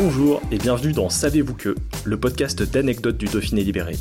Bonjour et bienvenue dans Savez-vous que, le podcast d'anecdotes du Dauphiné libéré.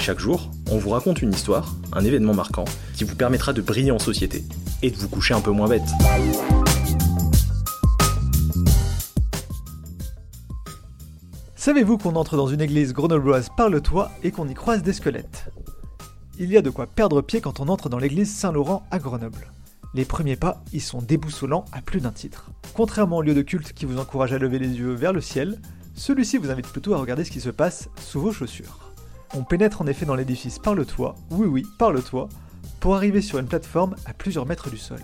Chaque jour, on vous raconte une histoire, un événement marquant, qui vous permettra de briller en société et de vous coucher un peu moins bête. Savez-vous qu'on entre dans une église grenobloise par le toit et qu'on y croise des squelettes? Il y a de quoi perdre pied quand on entre dans l'église Saint-Laurent à Grenoble. Les premiers pas y sont déboussolants à plus d'un titre. Contrairement au lieu de culte qui vous encourage à lever les yeux vers le ciel, celui-ci vous invite plutôt à regarder ce qui se passe sous vos chaussures. On pénètre en effet dans l'édifice par le toit, oui oui, par le toit, pour arriver sur une plateforme à plusieurs mètres du sol.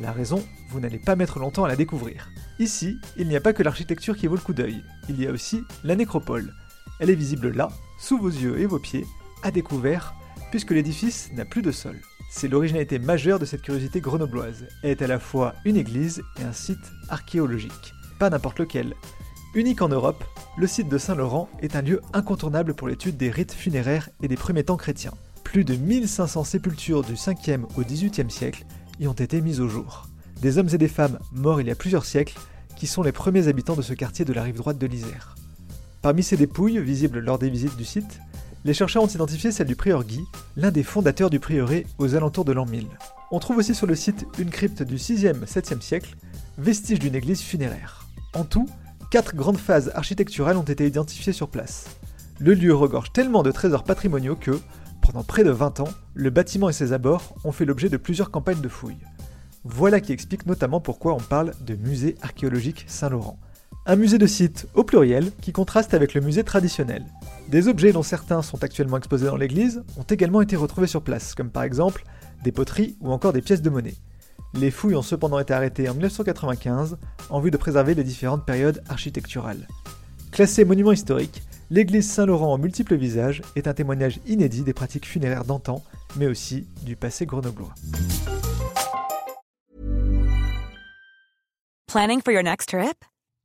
La raison, vous n'allez pas mettre longtemps à la découvrir. Ici, il n'y a pas que l'architecture qui vaut le coup d'œil, il y a aussi la nécropole. Elle est visible là, sous vos yeux et vos pieds, à découvert, puisque l'édifice n'a plus de sol. C'est l'originalité majeure de cette curiosité grenobloise. Elle est à la fois une église et un site archéologique. Pas n'importe lequel. Unique en Europe, le site de Saint-Laurent est un lieu incontournable pour l'étude des rites funéraires et des premiers temps chrétiens. Plus de 1500 sépultures du 5e au 18e siècle y ont été mises au jour. Des hommes et des femmes morts il y a plusieurs siècles qui sont les premiers habitants de ce quartier de la rive droite de l'Isère. Parmi ces dépouilles, visibles lors des visites du site, les chercheurs ont identifié celle du prieur Guy, l'un des fondateurs du prieuré aux alentours de l'an 1000. On trouve aussi sur le site une crypte du 6e-7e siècle, vestige d'une église funéraire. En tout, quatre grandes phases architecturales ont été identifiées sur place. Le lieu regorge tellement de trésors patrimoniaux que, pendant près de 20 ans, le bâtiment et ses abords ont fait l'objet de plusieurs campagnes de fouilles. Voilà qui explique notamment pourquoi on parle de musée archéologique Saint-Laurent. Un musée de site au pluriel qui contraste avec le musée traditionnel. Des objets dont certains sont actuellement exposés dans l'église ont également été retrouvés sur place, comme par exemple des poteries ou encore des pièces de monnaie. Les fouilles ont cependant été arrêtées en 1995 en vue de préserver les différentes périodes architecturales. Classée monument historique, l'église Saint-Laurent en multiples visages est un témoignage inédit des pratiques funéraires d'antan, mais aussi du passé grenoblois. Planning for your next trip?